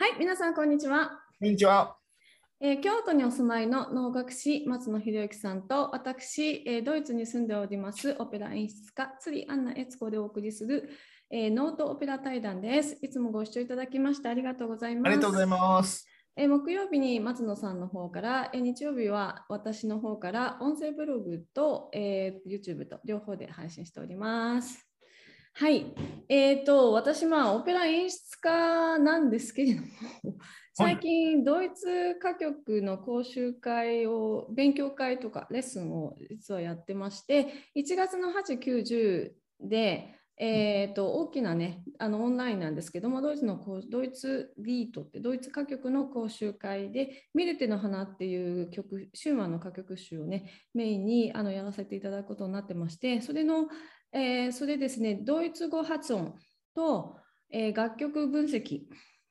はい、皆さん、こんにちは。こんにちは。えー京都にお住まいの能楽師松野博之さんと私、えードイツに住んでおりますオペラ演出家釣りアンナ悦子でお送りする、えーノートオペラ対談です。いつもご視聴いただきましてありがとうございます。ありがとうございます。えー木曜日に松野さんの方から、えー日曜日は私の方から音声ブログと、えー YouTube と両方で配信しております。はい、えー、と私、まあ、オペラ演出家なんですけれども、最近、ドイツ歌曲の講習会を、勉強会とかレッスンを実はやってまして、1月の8、9、10で、えー、と大きなね、あのオンラインなんですけども、ドイツのこうドイツリートって、ドイツ歌曲の講習会で、ミルテの花っていう曲、シューマンの歌曲集をね、メインにあのやらせていただくことになってまして、それの、えーそれですね、ドイツ語発音と、えー楽曲分析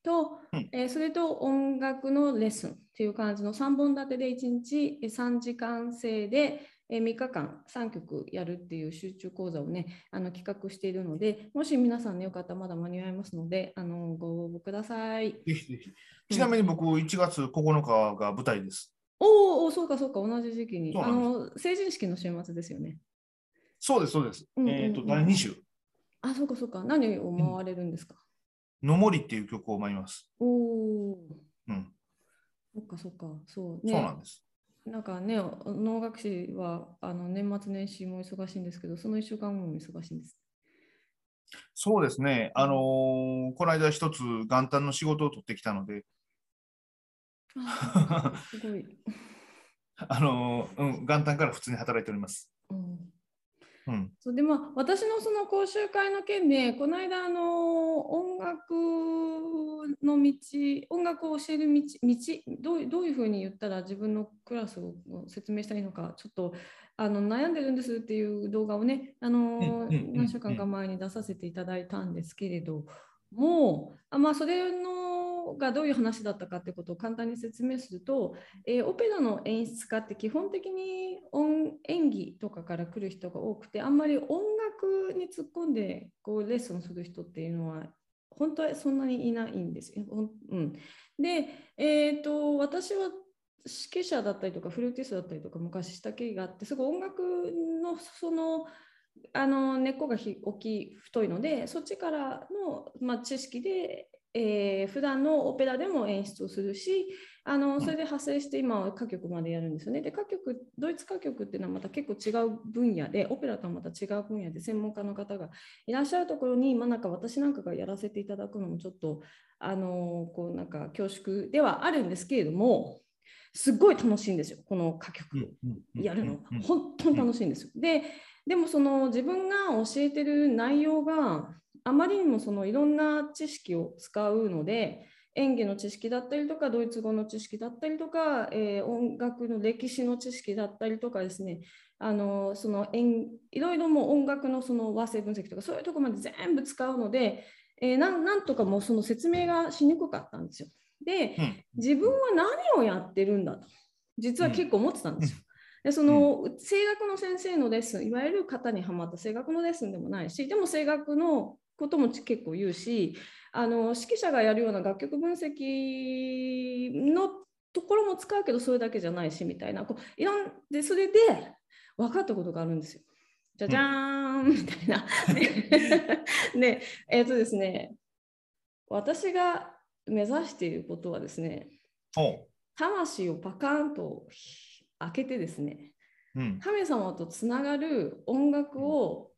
と、うん。えーそれと音楽のレッスンっていう感じの3本立てで1日えー3時間制で、えー3日間3曲やるっていう集中講座をねあの企画しているのでもし皆さんねよかったらまだ間に合いますのであのご応募ください。ぜひぜひ。ちなみに僕、1月9日が舞台です。おーおーそうかそうか同じ時期にあの成人式の週末ですよね。そうです、そうです。うんうんうんえっ、と、第2週、あそうかそうか何を回れるんですか、のもりっていう曲を舞います。おおうん、そっかそっかそうそうなんです。なんかね、能楽師はあの年末年始も忙しいんですけど、その1週間後も忙しいんです。そうですね。あのーこの間一つ元旦の仕事を取ってきたので、すごい。あのーうん、元旦から普通に働いております。うんうん。そうでまあ、私のその講習会の件で、この間あの音楽の道、音楽を教える道、道どうどういうふうに言ったら自分のクラスを説明したらいいのか、ちょっとあの悩んでるんですっていう動画をね、あの何週間か前に出させていただいたんですけれども、あまあ、それのがどういう話だったかってことを簡単に説明すると、えーオペラの演出家って基本的に音演技とかから来る人が多くてあんまり音楽に突っ込んでこうレッスンする人っていうのは本当はそんなにいないんですよ。うん、で、えー、と私は指揮者だったりとかフルーティストだったりとか昔した経緯があってすごい音楽のそのあの根っこが大きい太いのでそっちからの、まあ、知識で、えー普段のオペラでも演出をするしあのそれで派生して今は歌曲までやるんですよね。で歌曲ドイツ歌曲っていうのはまた結構違う分野でオペラとはまた違う分野で専門家の方がいらっしゃるところに、まあ、なんか私なんかがやらせていただくのもちょっとあのこうなんか恐縮ではあるんですけれどもすっごい楽しいんですよこの歌曲。やるのうん本当に楽しいんですよ。ででもその自分が教えてる内容があまりにもそのいろんな知識を使うので演技の知識だったりとかドイツ語の知識だったりとか、えー音楽の歴史の知識だったりとかですね。あのその演いろいろもう音楽のその和声分析とかそういうところまで全部使うので、えーなんなんとかもうその説明がしにくかったんですよ。で、うん。自分は何をやってるんだと実は結構思ってたんですよ。でその声楽の先生のレッスンいわゆる型にはまった声楽のレッスンでもないしでも声楽のことも結構言うしあの指揮者がやるような楽曲分析のところも使うけどそれだけじゃないしみたいなこういろんでそれで分かったことがあるんですよ。じゃじゃーんみたいな。で えっ、とですね私が目指していることはですねほ魂をパカーンと開けてですねう。うん。神様とつながる音楽を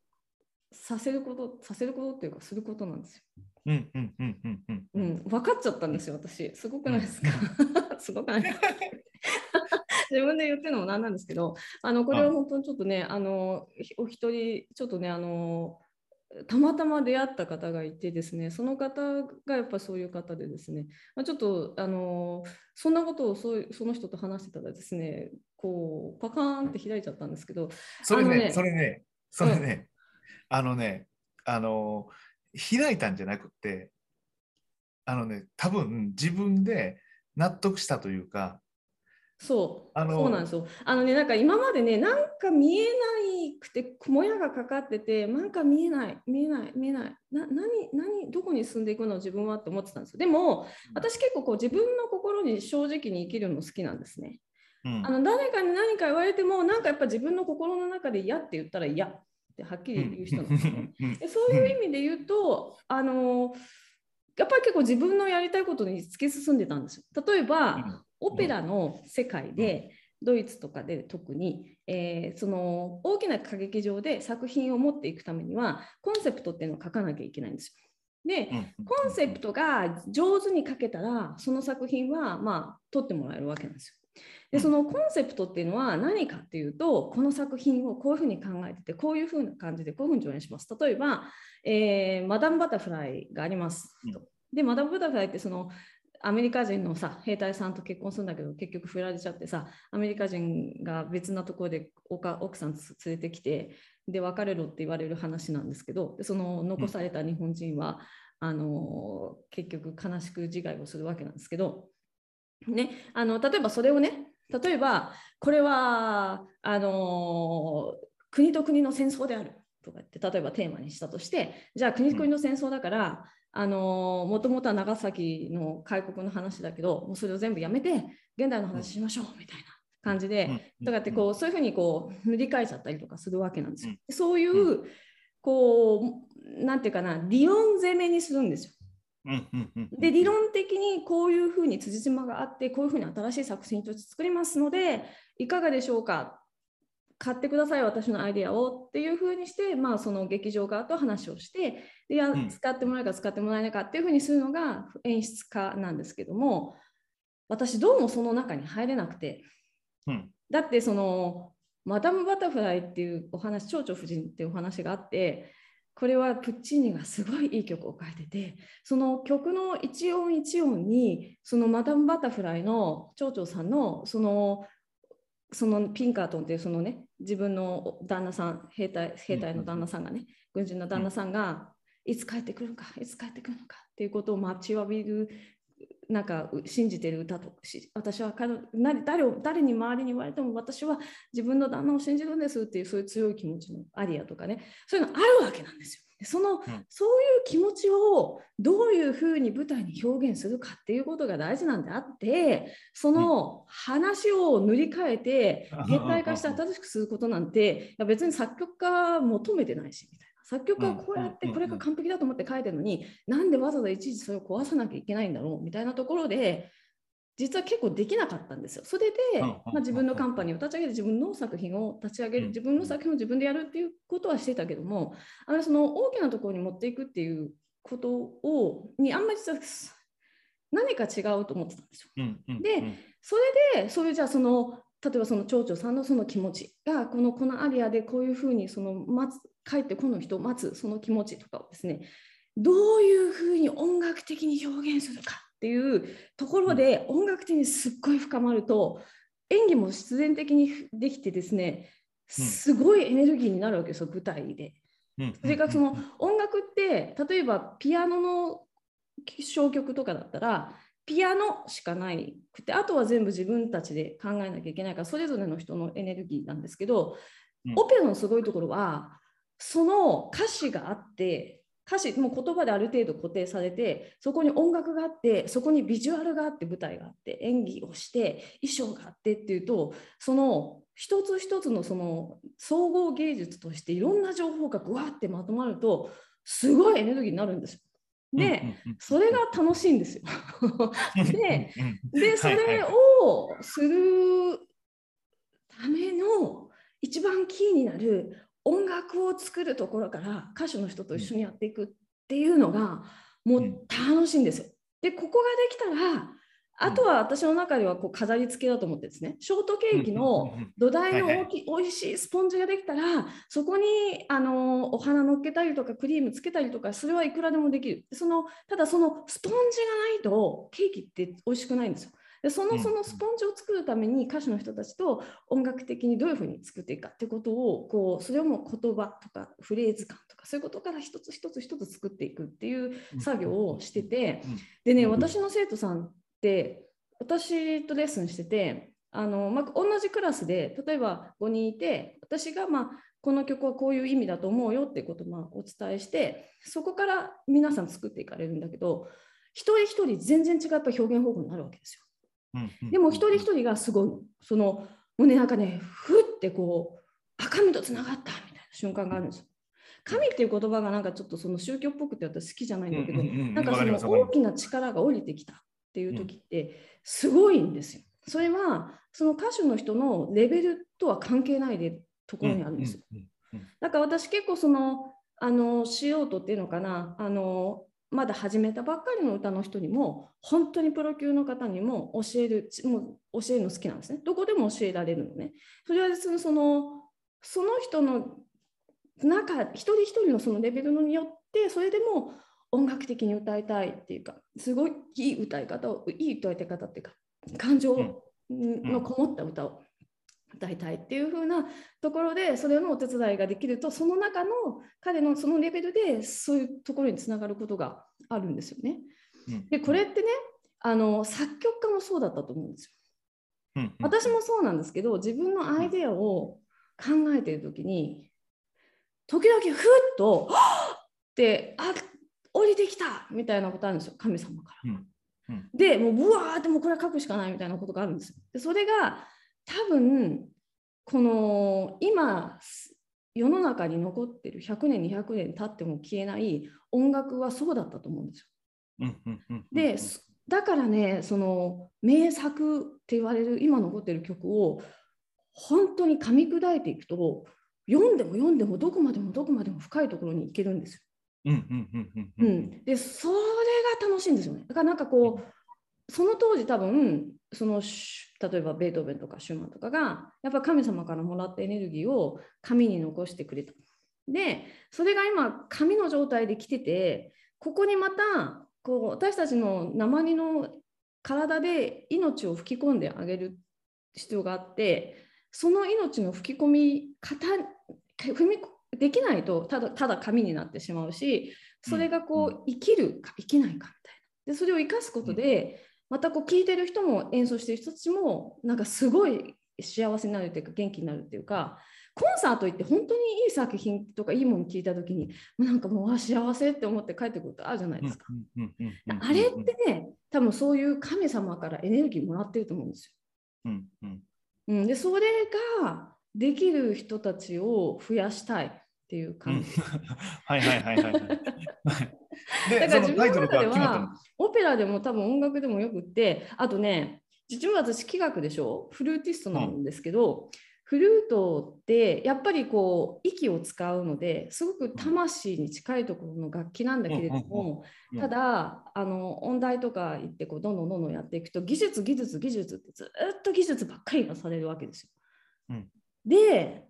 させることさせることっていうかすることなんですよ。うんうんうんうんうんう。ん、分かっちゃったんですよ私。すごくないですか、すごくない。ですか自分で言ってるのもなんなんですけどあのこれは本当にちょっとねあのお一人ちょっとねあのたまたま出会った方がいてですねその方がやっぱそういう方でですね、まあ、ちょっとあのそんなことをそうその人と話してたらですねこうパカーンって開いちゃったんですけどそれね、ねそれね、それね、あのね、あの、開いたんじゃなくて、あのね、多分自分で納得したというか、そう、あのそうなんですよ。あのね、なんか今までね、なんか見えないくて、もやがかかってて、なんか見えない、見えない、見えない、な何、何、どこに進んでいくの自分はって思ってたんですよ。でも、私結構こう自分の心に正直に生きるの好きなんですね。うんあの誰かに何か言われても、なんかやっぱ自分の心の中で嫌って言ったら嫌ってはっきり言う人なんですね。でそういう意味で言うと、あのやっぱり結構自分のやりたいことに突き進んでたんですよ。例えば、オペラの世界で、ドイツとかで特に、えーその大きな歌劇場で作品を持っていくためにはコンセプトっていうのを書かなきゃいけないんですよ。で、コンセプトが上手に書けたらその作品はまあ撮ってもらえるわけなんですよ。でうんそのコンセプトっていうのは何かっていうとこの作品をこういうふうに考えててこういうふうな感じでこういうふうに上演します。例えば、えーマダム・バタフライがありますと。でマダム・バタフライってそのアメリカ人のさ兵隊さんと結婚するんだけど結局振られちゃってさアメリカ人が別なところでおか奥さんつ連れてきてで別れろって言われる話なんですけどでその残された日本人は、あの結局悲しく自害をするわけなんですけど、ね、あの例えばそれをね例えばこれはあの国と国の戦争であるとかって例えばテーマにしたとしてじゃあ国と国の戦争だから、あのもともとは長崎の開国の話だけどもうそれを全部やめて現代の話しましょうみたいな感じで、とかってこうそういうふうにこう塗り替えちゃったりとかするわけなんですよ。そういう、こうなんていうかな理論攻めにするんですよ。で理論的にこういうふうに辻褄があってこういうふうに新しい作品として作りますのでいかがでしょうか？買ってください私のアイデアをっていうふうにして、まあ、その劇場側と話をしてでいやうん。使ってもらえるか使ってもらえないかっていうふうにするのが演出家なんですけども私どうもその中に入れなくて。うん。だってそのマダム・バタフライっていうお話蝶々夫人っていうお話があってこれはプッチーニがすごいいい曲を書いててその曲の一音一音にそのマダム・バタフライの蝶々さんのそのそのピンカートンっていうそのね自分の旦那さん兵隊兵隊の旦那さんがね軍人の旦那さんがいつ帰ってくるのかいつ帰ってくるのかっていうことを待ちわびるなんかう信じてる歌とし私は彼な誰を誰に周りに言われても私は自分の旦那を信じるんですっていうそういう強い気持ちのアリアとかねそういうのあるわけなんですよ。でその、そういう気持ちをどういうふうに舞台に表現するかっていうことが大事なんであってその話を塗り替えて 現代化して新しくすることなんていや別に作曲家求めてないしみたいな。作曲家はこうやってこれが完璧だと思って書いてるのに、なんでわざわざいちいちそれを壊さなきゃいけないんだろうみたいなところで、実は結構できなかったんですよ。それで、うんまあ、自分のカンパニーを立ち上げて自分の作品を立ち上げる、自分の作品を自分でやるっていうことはしてたけども、あのその大きなところに持っていくっていうことをにあんまり実は何か違うと思ってたんですよ。でそれで、そういうじゃあその例えばその町長さんのその気持ちがこのこのアリアでこういうふうにその待つ帰ってこの人を待つその気持ちとかをですねどういうふうに音楽的に表現するかっていうところで音楽的にすっごい深まると演技も必然的にできてですねすごいエネルギーになるわけですよ舞台で。それからその音楽って例えばピアノの小曲とかだったらピアノしかないくてあとは全部自分たちで考えなきゃいけないからそれぞれの人のエネルギーなんですけど、うんオペラのすごいところはその歌詞があって歌詞もう言葉である程度固定されてそこに音楽があってそこにビジュアルがあって舞台があって演技をして衣装があってっていうとその一つ一つのその総合芸術としていろんな情報がぐわってまとまるとすごいエネルギーになるんですよ。で、それが楽しいんですよ。で、でそれをするための一番キーになる音楽を作るところから歌手の人と一緒にやっていくっていうのがもう楽しいんですよ。でここができたらあとは私の中ではこう飾り付けだと思ってですね。ショートケーキの土台の大きい美味しいスポンジができたらそこにあのお花乗っけたりとかクリームつけたりとかそれはいくらでもできる。そのただそのスポンジがないとケーキって美味しくないんですよ。でそのそのスポンジを作るために歌手の人たちと音楽的にどういうふうに作っていくかってことをこうそれをもう言葉とかフレーズ感とかそういうことから一つ一つ一つ作っていくっていう作業をしてて。でね私の生徒さんって私とレッスンしててあの、まあ、同じクラスで例えば5人いて私がまあこの曲はこういう意味だと思うよってことをまあお伝えしてそこから皆さん作っていかれるんだけど一人一人全然違った表現方法になるわけですよ。でも一人一人がすごいその胸なんかねふってこう神とつながったみたいな瞬間があるんですよ。神っていう言葉がなんかちょっとその宗教っぽくて私好きじゃないんだけど、なんかその大きな力が降りてきたっていう時ってすごいんですよ。それはその歌手の人のレベルとは関係ないでところにあるんですよ。だから私結構そのあの素人っていうのかなあのまだ始めたばっかりの歌の人にも本当にプロ級の方にも教えるもう教えるの好きなんですね。どこでも教えられるのね。それはそのそのその人の中一人一人のそのレベルによってそれでも音楽的に歌いたいっていうかすごいいい歌い方をいい歌い方っていうか感情のこもった歌を歌いたいっていう風なところでそれのお手伝いができるとその中の彼のそのレベルでそういうところにつながることがあるんですよね。でこれってねあの作曲家もそうだったと思うんですよ。私もそうなんですけど自分のアイデアを考えている時に時々ふっと「はっ!」ってあ降りてきたみたいなことあるんですよ神様から。うん、でもうブワーってもうこれは書くしかないみたいなことがあるんですよ。でそれが多分この今世の中に残ってる100年200年経っても消えない音楽はそうだったと思うんですよ。でだからねその名作って言われる今残ってる曲を本当に噛み砕いていくと読んでも読んでもどこまでもどこまでも深いところに行けるんですよ。でそれが楽しいんですよね。だからなんかこうその当時多分その例えばベートーベンとかシューマンとかがやっぱ神様からもらったエネルギーを紙に残してくれた。でそれが今紙の状態で来ててここにまたこう私たちの鉛の体で命を吹き込んであげる必要があってその命の吹き込み方踏みできないとただただ紙になってしまうしそれがこう生きるか生きないかみたいな。でそれを生かすことでまたこう聴いてる人も演奏してる人たちもなんかすごい幸せになるというか元気になるっていうかコンサート行って本当にいい作品とかいいもの聞いた時になんかもう幸せって思って帰ってくることあるじゃないですか。あれってね多分そういう神様からエネルギーもらってると思うんですよ。うんうん。うん、でそれができる人たちを増やしたいっていう感じ。はいはいはいはい。だから自分の中ではオペラでも多分音楽でもよくってあとね実は私器楽でしょ？フルーティストなんですけど、うん、フルートってやっぱりこう息を使うのですごく魂に近いところの楽器なんだけれども、ただあの音大とか行ってこうどんどんどんどんやっていくと技術技術技術ってずっと技術ばっかりがされるわけですよ。うん、で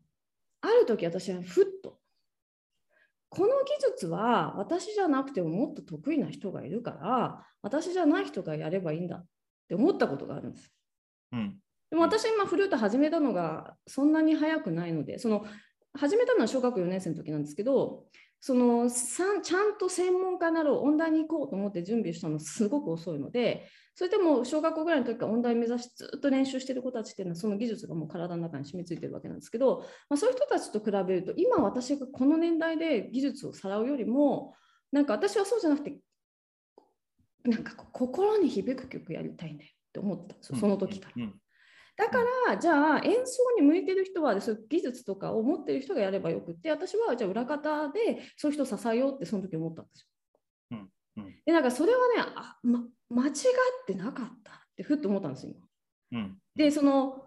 ある時私はふっとこの技術は私じゃなくてももっと得意な人がいるから私じゃない人がやればいいんだって思ったことがあるんです。うん、でも私今フルート始めたのがそんなに早くないのでその始めたのは小学4年生の時なんですけどそのちゃんと専門家なる音大に行こうと思って準備したのすごく遅いのでそれでも小学校ぐらいの時から音大目指しずっと練習してる子たちっていうの。はその技術がもう体の中に染みついてるわけなんですけど、まあ、そういう人たちと比べると今私がこの年代で技術をさらうよりもなんか私はそうじゃなくてなんか心に響く曲やりたいねって思ってた。んですよその時から。だからじゃあ演奏に向いてる人はそういう技術とかを持ってる人がやればよくって私はじゃあ裏方でそういう人を支えようってその時思ったんですよ。うんうん、でなんかそれはねあ、ま、間違ってなかったってふっと思ったんですよ。うん、でその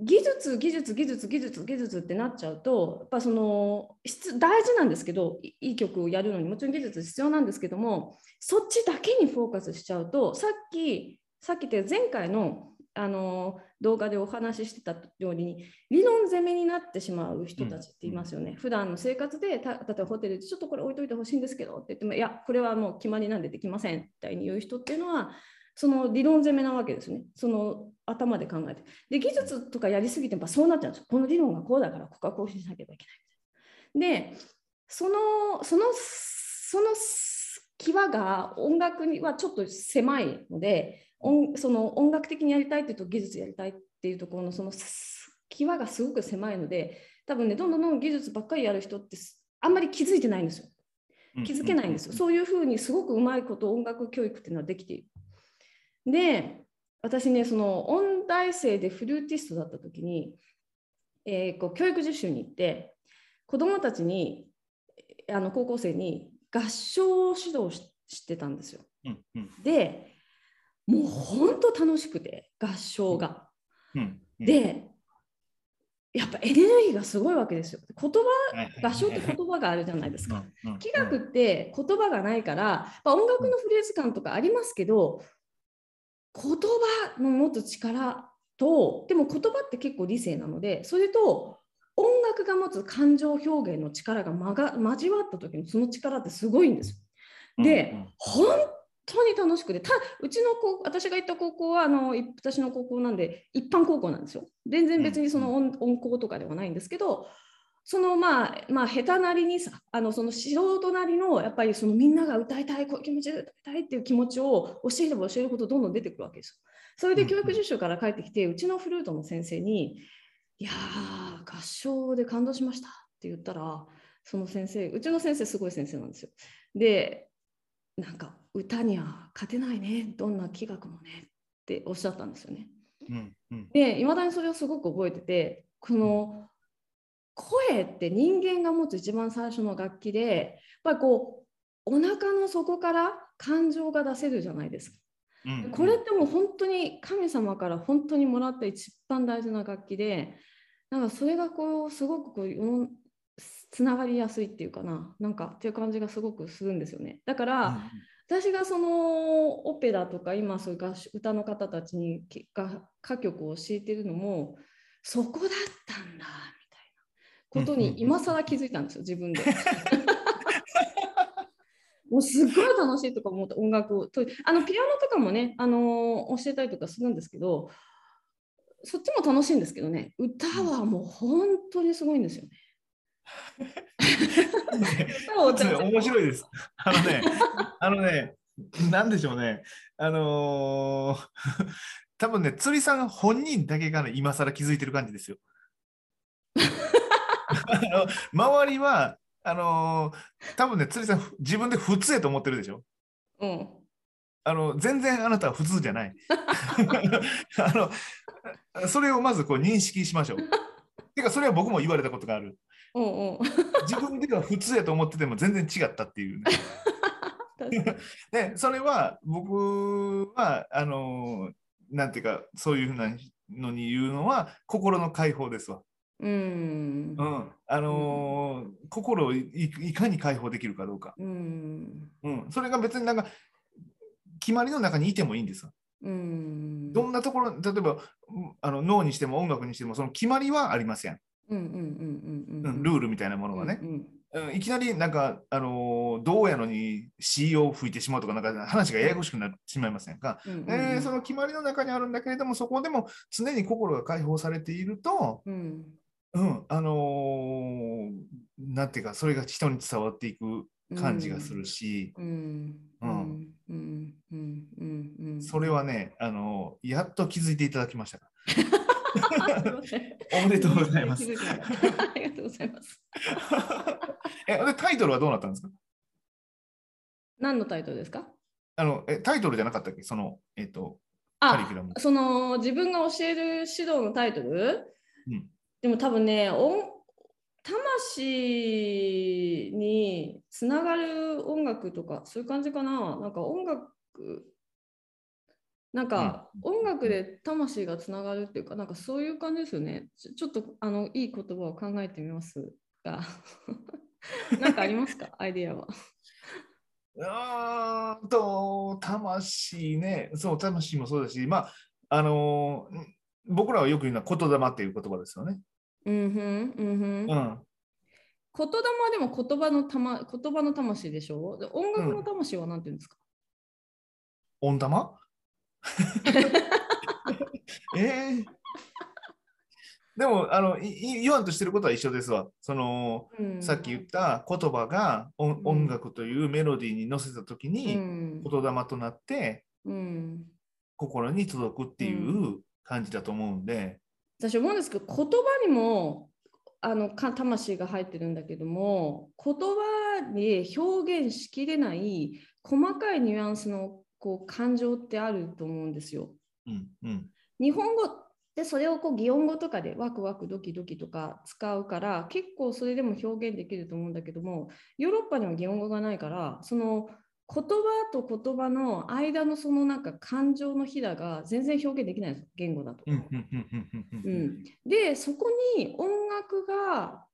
技術技術技術技術技術ってなっちゃうとやっぱその大事なんですけどいい曲をやるのにもちろん技術必要なんですけどもそっちだけにフォーカスしちゃうとさっきさっき言った前回のあの動画でお話ししてたように理論攻めになってしまう人たちっていますよね。うん、普段の生活で例えばホテルでちょっとこれ置いといてほしいんですけどって言ってもいやこれはもう決まりなんでできませんみたいに言う人っていうのはその理論攻めなわけですね。その頭で考えて。で技術とかやりすぎてやっぱそうなっちゃうんですよ。この理論がこうだからここはこうしなきゃいけないでそのそのその際が音楽にはちょっと狭いので音その音楽的にやりたいっていうと技術やりたいっていうところのその際がすごく狭いので多分ねどんどんどん技術ばっかりやる人ってあんまり気づいてないんですよ。気づけないんですよ。そういうふうにすごくうまいこと音楽教育っていうのはできている。で私ねその音大生でフルーティストだった時に、えー、こう教育実習に行って子どもたちにあの高校生に合唱指導してたんですよ。うんうん、でもう本当楽しくて合唱が。うんうん、でやっぱエネルギーがすごいわけですよ。言葉合唱って言葉があるじゃないですか。器楽って言葉がないから音楽のフレーズ感とかありますけど言葉の持つ力とでも言葉って結構理性なのでそれと音楽が持つ感情表現の力が交わった時のその力ってすごいんですよ。で、うんうん、本当に楽しくてたうちの子私が行った高校はあの私の高校なんで一般高校なんですよ。全然別にその音,、音校とかではないんですけどそのまあまあ下手なりにさあのその素人なりのやっぱりそのみんなが歌いたいこういう気持ちで歌いたいっていう気持ちを教えれば教えるほどどんどん出てくるわけですよ。それで教育実習から帰ってきて、うちのフルートの先生に「いやー合唱で感動しました」って言ったらその先生うちの先生すごい先生なんですよ。でなんか歌には勝てないね。どんな気学もね。っておっしゃったんですよね。うんうん、でいまだにそれをすごく覚えててこの声って人間が持つ一番最初の楽器でやっぱりこうお腹の底から感情が出せるじゃないですか。うんうん、これってもう本当に神様から本当にもらった一番大事な楽器でなんかそれがこうすごくこうつながりやすいっていうかな。なんかっていう感じがすごくするんですよね。だから、うん、私がそのオペラとか今そういう歌の方たちに歌曲を教えてるのもそこだったんだことに今更気づいたんですよ、自分で。もうすっごい楽しいとか思って音楽をとあのピアノとかもね、あのー、教えたりとかするんですけどそっちも楽しいんですけどね歌はもう本当にすごいんですよね。面白いです。あのね、あのね、なんでしょうね、あのー、多分ね、釣りさん本人だけが、今更気づいてる感じですよ。あの周りはあのー、多分ね釣りさん自分で普通やと思ってるでしょ。うん。あの全然あなたは普通じゃない。あのそれをまずこう認識しましょう。てかそれは僕も言われたことがある。うんうん、自分では普通やと思ってても全然違ったっていうね。で それは僕はあのなんていうかそういうふうなのに言うのは心の解放ですわ。うん、うん、あのーうん、心をいかに解放できるかどうか、うん、うん、それが別になんか決まりの中にいてもいいんですうん、どんなところ例えばあの脳にしても音楽にしてもその決まりはありません。ルールみたいなものはね。うん、いきなりなんか、あのー、どうやのに C を吹いてしまうとか、なんか話がややこしくなってしまいませんか、えその決まりの中にあるんだけれども、そこでも常に心が解放されていると、うん、うん、あのー、なんていうか、それが人に伝わっていく感じがするし、それはね、あのー、やっと気づいていただきました おめでとうございます。ありがとうございます。え、でタイトルはどうなったんですか？何のタイトルですか？あのえタイトルじゃなかったっけ？その、えっ、ー、と、カリキュラム。その自分が教える指導のタイトル、うん、でも多分ね魂につながる音楽とかそういう感じかななんか音楽なんか音楽で魂がつながるっていうかなんかそういう感じですよね。ちょっとあのいい言葉を考えてみますが。なんかありますか？アイディアは。うんと魂ね。そう魂もそうだしまああのー僕らはよく言うのは言霊っていう言葉ですよね。うんふん、うんふん。うん。言霊でも言葉のたま言葉の魂でしょ？で音楽の魂は何て言うんですか、うん、音玉？えー、でもあの言わんとしてることは一緒ですわ。その、うん、さっき言った言葉が音,、音楽というメロディーに乗せた時に言霊となって、うん、心に届くっていう感じだと思うんで。私思うんですけど言葉にもあのか魂が入ってるんだけども言葉で表現しきれない細かいニュアンスのこう感情ってあると思うんですよ。うんうん、日本語でそれをこう擬音語とかでワクワクドキドキとか使うから結構それでも表現できると思うんだけどもヨーロッパには擬音語がないからその言葉と言葉の間のそのなんか感情のひだが全然表現できないです言語だと。うん、でそこに音楽が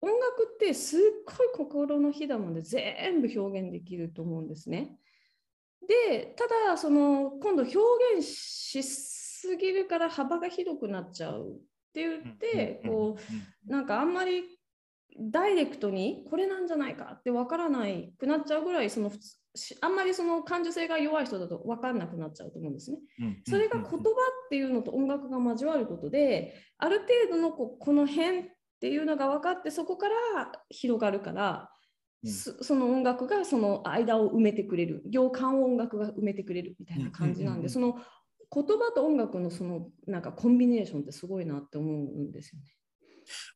音楽ってすっごい心のひだまで全部表現できると思うんですね。でただその今度表現しすぎるから幅が広くなっちゃうって言ってこうなんかあんまりダイレクトにこれなんじゃないかって分からないくなっちゃうぐらいそのあんまりその感受性が弱い人だと分かんなくなっちゃうと思うんですね。それが言葉っていうのと音楽が交わることである程度のここの辺っていうのが分かってそこから広がるから、うん、その音楽がその間を埋めてくれる。行間を音楽が埋めてくれるみたいな感じなんで、その言葉と音楽のそのなんかコンビネーションってすごいなって思うんですよね。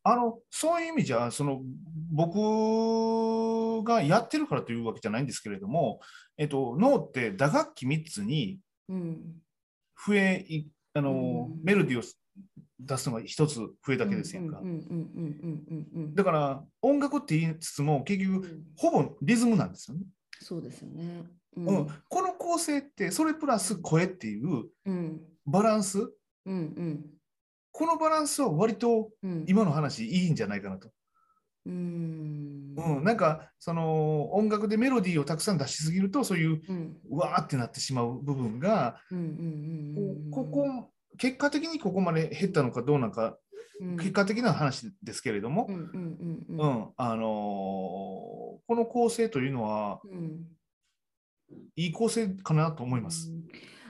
あのそういう意味じゃその僕がやってるからというわけじゃないんですけれども、えっと、脳って打楽器3つに増え、うん、あの、うん、メロディーを出すのが1つ増えだけですやんか。だから音楽って言いつつも結局ほぼリズムなんですよね。そうですよね、うん、この構成ってそれプラス声っていうバランス、うんうん。このバランスは割と今の話いいんじゃないかなと。うん、うん、なんかその音楽でメロディーをたくさん出しすぎるとそういう、うん、うわーってなってしまう部分がここ結果的にここまで減ったのかどうなのか、うん、結果的な話ですけれどもあのー、この構成というのは、いい構成かなと思います。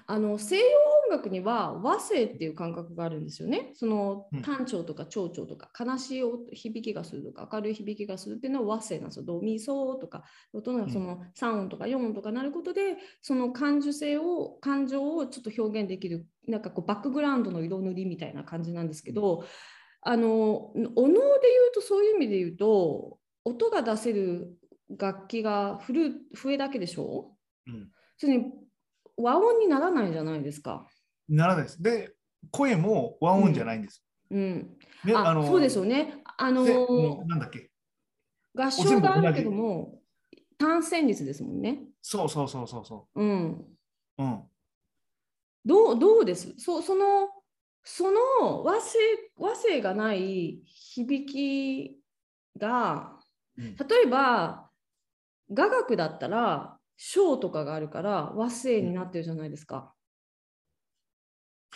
あの西洋音楽には和声っていう感覚があるんですよね。その単調とか長調とか悲しい響きがするとか明るい響きがするっていうのは和声なんですよ。ドミソとか音がその3音とか4音とかなることでその感受性を感情をちょっと表現できるなんかこうバックグラウンドの色塗りみたいな感じなんですけどあのお能で言うとそういう意味で言うと音が出せる楽器がフル笛だけでしょ、うん、それに和音にならないじゃないですか。ならないです。で、声も和音じゃないんです。うん。うん、あのそうですよね。あのー、なんだっけ？合唱があるけども、単旋律ですもんね。そうそうそうそうそう。うん。うん。どうどうです？そそのその和声和声がない響きが、例えば雅楽だったら章とかがあるから和声になってるじゃないですか。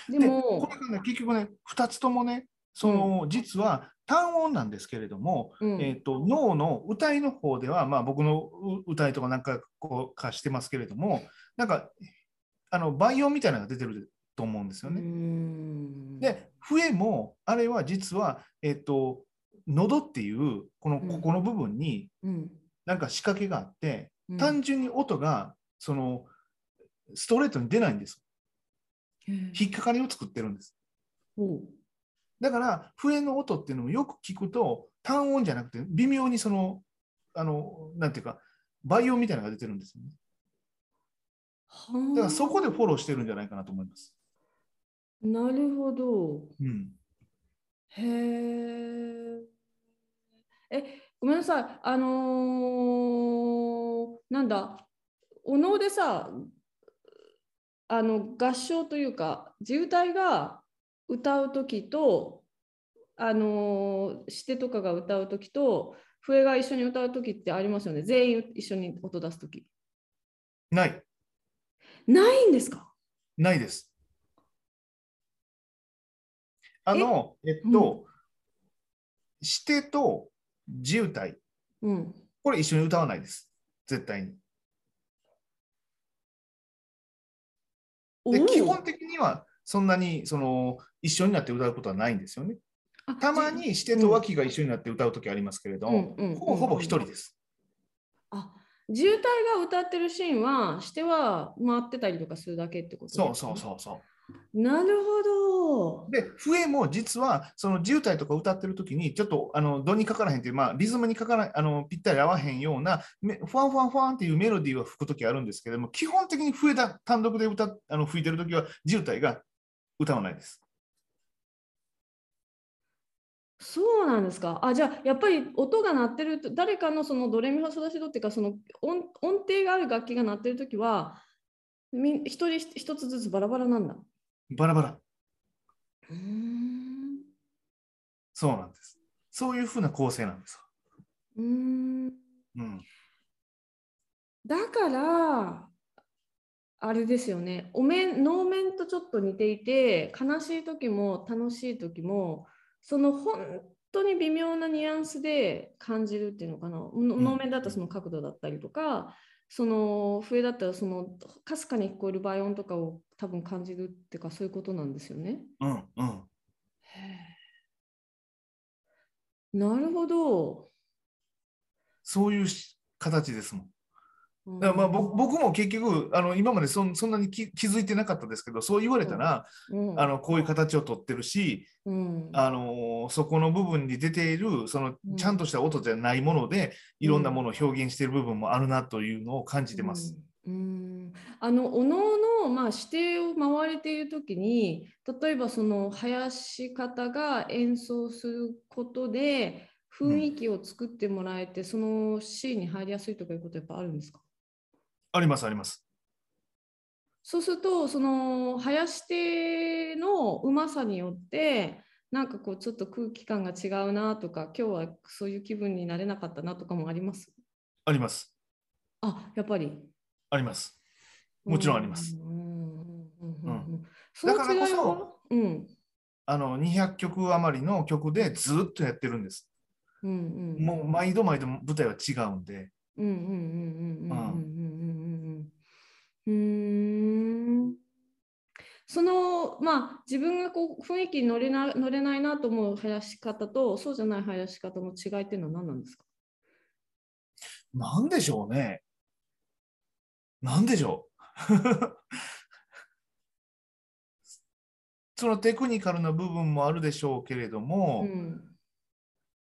でもこれがね結局ね2つともねその、うん、実は単音なんですけれども、うん、えーと、脳の歌いの方では、まあ、僕の歌いとかなんかこうかしてますけれどもなんかあの倍音みたいなのが出てると思うんですよね。で笛もあれは実は、えーと、喉っていうこのここの部分になんか仕掛けがあって、単純に音がそのストレートに出ないんです。引っかかりを作ってるんです。だから笛の音っていうのもよく聞くと単音じゃなくて微妙にそのあのなんていうか倍音みたいなのが出てるんですよね。だからそこでフォローしてるんじゃないかなと思います。なるほど。うん、へえ。え、ごめんなさい。あのー、なんだ、お能でさ、あの合唱というか、自由体が歌う時と、あのー、してとかが歌う時と、笛が一緒に歌う時ってありますよね。全員一緒に音出す時。ない。ないんですか？ないです。あの、えっと、うん、と自由体、うん、これ一緒に歌わないです。絶対に。で基本的にはそんなにその一緒になって歌うことはないんですよね。たまにしてと脇が一緒になって歌うときありますけれど、うん、ほぼほぼ一人です。あ自衛隊が歌ってるシーンはしては回ってたりとかするだけってこと、ね、そうそうそうそう。なるほど。で、笛も実はその自由体とか歌ってる時にちょっとあの度にかからへんっていう、まあ、リズムにかからあのぴったり合わへんようなファンファンファンっていうメロディーは吹く時あるんですけども基本的に笛だ単独で歌あの吹いてる時は自由体が歌わないです。そうなんですか。あじゃあやっぱり音が鳴ってると誰かのそのドレミファソラシドっていうかその音音程がある楽器が鳴ってる時はみ一人一つずつバラバラなんだ。バラバラ。うんそうなんです。そういうふうな構成なんです。うんうん、だからあれですよねお面能面とちょっと似ていて悲しい時も楽しい時もその本当に微妙なニュアンスで感じるっていうのかな、能面だったらその角度だったりとか、その笛だったらそのかすかに聞こえる倍音とかを多分感じるっていうかそういうことなんですよね。うんうん。なるほど。そういう形ですもん。だからまあ僕も結局あの今までそんなに気づいてなかったですけどそう言われたら、うん、あのこういう形をとってるし、うん、あのそこの部分に出ているそのちゃんとした音じゃないもので、いろんなものを表現している部分もあるなというのを感じてます。うん、あのおのおの、まあ、指定を回れている時に例えばその林方が演奏することで雰囲気を作ってもらえて、そのシーンに入りやすいとかいうことやっぱあるんですか？あります、あります。そうすると、その林手のうまさによって、なんかこうちょっと空気感が違うなとか、今日はそういう気分になれなかったなとかもあります？あります。あ、やっぱり？あります。もちろんあります。だからこそ、うん、あの200曲余りの曲でずっとやってるんです。うんうん、もう毎度毎度舞台は違うんで。うんうんうんうんうんうんうんそのまあ自分がこう雰囲気に乗れな乗れないなと思う生やし方とそうじゃない生やし方の違いっていうのは何なんですか？何でしょうね。何でしょう。そのテクニカルな部分もあるでしょうけれども、うん、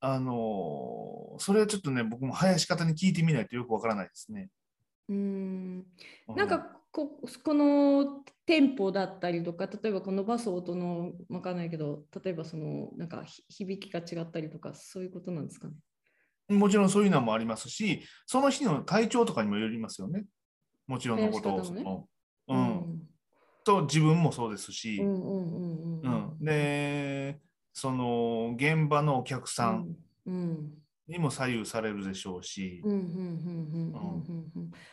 あのそれはちょっとね僕も生やし方に聞いてみないとよくわからないですね。うん。なんかここのテンポだったりとか例えばこのバス音の分かんないけど例えばそのなんか響きが違ったりとかそういうことなんですかね？もちろんそういうのもありますしその日の体調とかにもよりますよね。もちろんのことをその、うん、うん、と自分もそうですし。でその現場のお客さん、うん、うんにも左右されるでしょうし。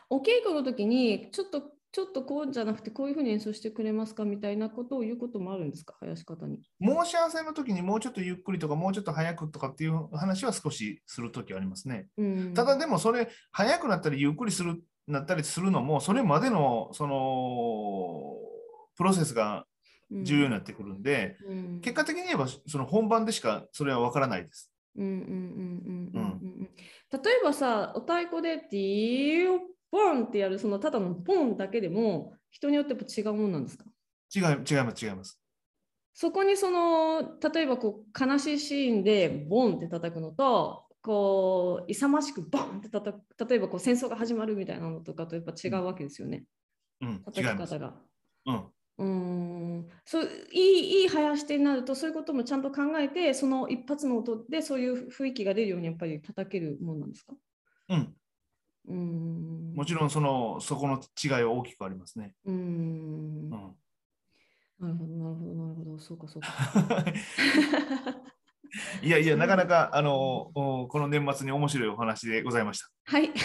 お稽古の時にちょっとちょっとこうじゃなくてこういうふうに演奏してくれますかみたいなことを言うこともあるんですか林方に。申し合わせの時にもうちょっとゆっくりとかもうちょっと早くとかっていう話は少しする時ありますね。うん、ただでもそれ早くなったりゆっくりするなったりするのもそれまでのそのプロセスが重要になってくるんで、うん、結果的に言えばその本番でしかそれは分からないです。例えばさお太鼓で「ティーポン」ってやるそのただのポンだけでも人によってやっぱ違うもんなんですか？違い違います違います。そこにその例えばこう悲しいシーンでボンって叩くのとこう勇ましくボンって叩く例えばこう戦争が始まるみたいなのとかとやっぱ違うわけですよね。うん、叩き方が。うん、うんそういいいい生やし手になるとそういうこともちゃんと考えてその一発の音でそういう雰囲気が出るようにやっぱり叩けるもんなんですか？うんうんもちろんそのそこの違いは大きくありますね。うん、うん、なるほどなるほどなるほどそうかそうか。いやいやなかなかあのこの年末に面白いお話でございました。はい。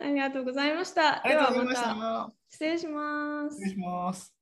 ありがとうございました。ありがとうございました。失礼します。失礼します。